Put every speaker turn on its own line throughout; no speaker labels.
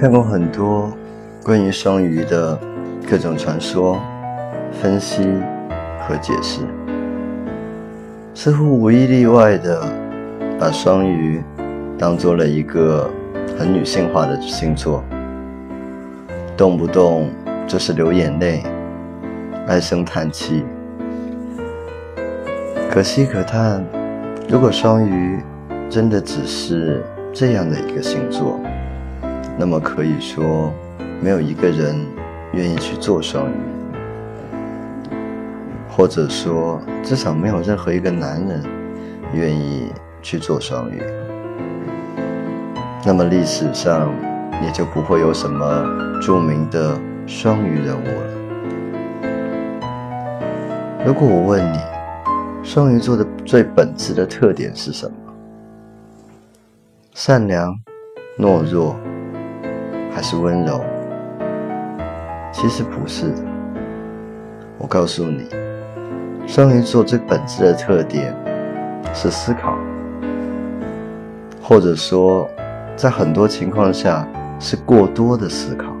看过很多关于双鱼的各种传说、分析和解释，似乎无一例外的把双鱼当做了一个很女性化的星座，动不动就是流眼泪、唉声叹气。可惜可叹，如果双鱼真的只是这样的一个星座。那么可以说，没有一个人愿意去做双鱼，或者说，至少没有任何一个男人愿意去做双鱼。那么历史上也就不会有什么著名的双鱼人物了。如果我问你，双鱼座的最本质的特点是什么？善良、懦弱。还是温柔？其实不是的。我告诉你，双鱼座最本质的特点是思考，或者说，在很多情况下是过多的思考。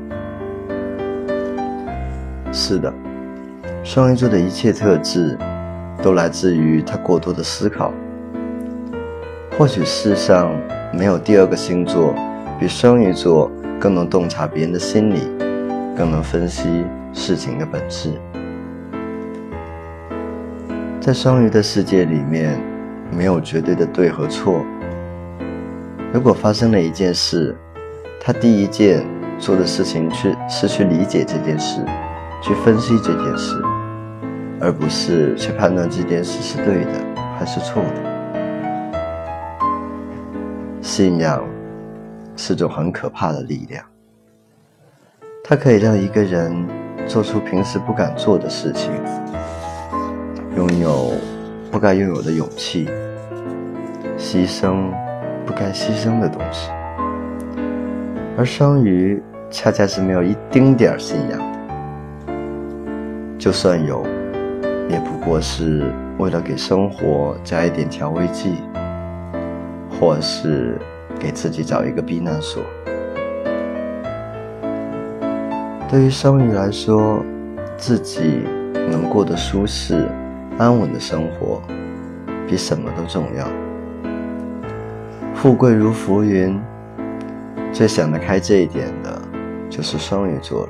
是的，双鱼座的一切特质都来自于他过多的思考。或许世上没有第二个星座比双鱼座。更能洞察别人的心理，更能分析事情的本质。在双鱼的世界里面，没有绝对的对和错。如果发生了一件事，他第一件做的事情去是去理解这件事，去分析这件事，而不是去判断这件事是对的还是错的。信仰。是种很可怕的力量，它可以让一个人做出平时不敢做的事情，拥有不该拥有的勇气，牺牲不该牺牲的东西。而双鱼恰恰是没有一丁点儿信仰的，就算有，也不过是为了给生活加一点调味剂，或是。给自己找一个避难所。对于双鱼来说，自己能过得舒适、安稳的生活，比什么都重要。富贵如浮云，最想得开这一点的，就是双鱼座了。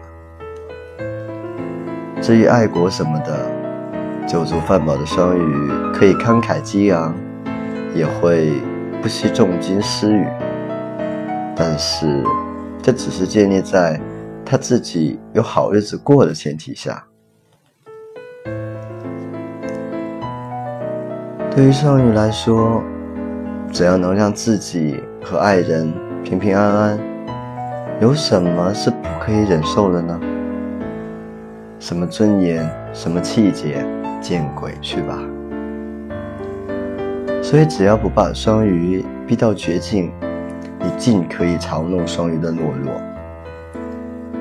至于爱国什么的，酒足饭饱的双鱼可以慷慨激昂，也会。不惜重金施予，但是这只是建立在他自己有好日子过的前提下。对于少女来说，只要能让自己和爱人平平安安，有什么是不可以忍受的呢？什么尊严，什么气节，见鬼去吧！所以，只要不把双鱼逼到绝境，你尽可以嘲弄双鱼的懦弱。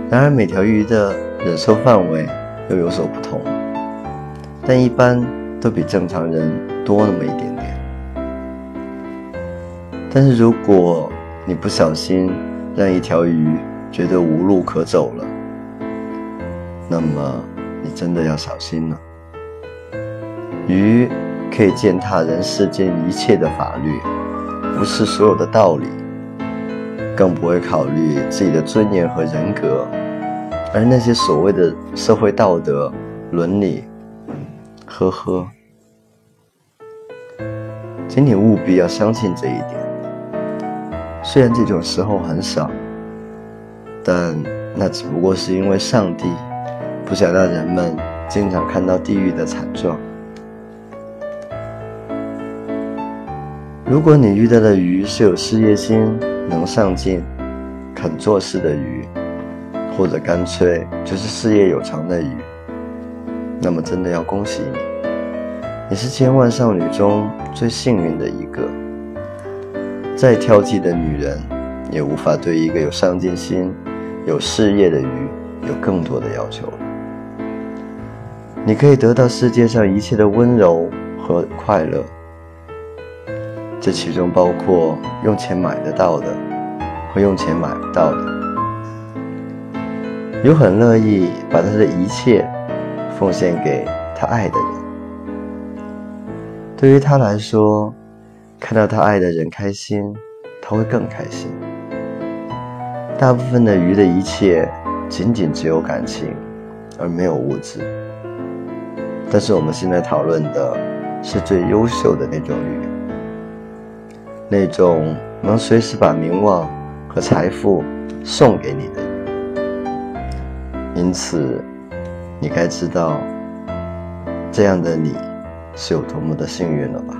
然而，每条鱼的忍受范围又有所不同，但一般都比正常人多那么一点点。但是，如果你不小心让一条鱼觉得无路可走了，那么你真的要小心了。鱼。可以践踏人世间一切的法律，无视所有的道理，更不会考虑自己的尊严和人格。而那些所谓的社会道德、伦理，呵呵，请你务必要相信这一点。虽然这种时候很少，但那只不过是因为上帝不想让人们经常看到地狱的惨状。如果你遇到的鱼是有事业心、能上进、肯做事的鱼，或者干脆就是事业有成的鱼，那么真的要恭喜你，你是千万少女中最幸运的一个。再挑剔的女人，也无法对一个有上进心、有事业的鱼有更多的要求。你可以得到世界上一切的温柔和快乐。这其中包括用钱买得到的和用钱买不到的，鱼很乐意把他的一切奉献给他爱的人。对于他来说，看到他爱的人开心，他会更开心。大部分的鱼的一切，仅仅只有感情，而没有物质。但是我们现在讨论的是最优秀的那种鱼，那种能随时把名望和财富送给你的。因此，你该知道，这样的你是有多么的幸运了吧。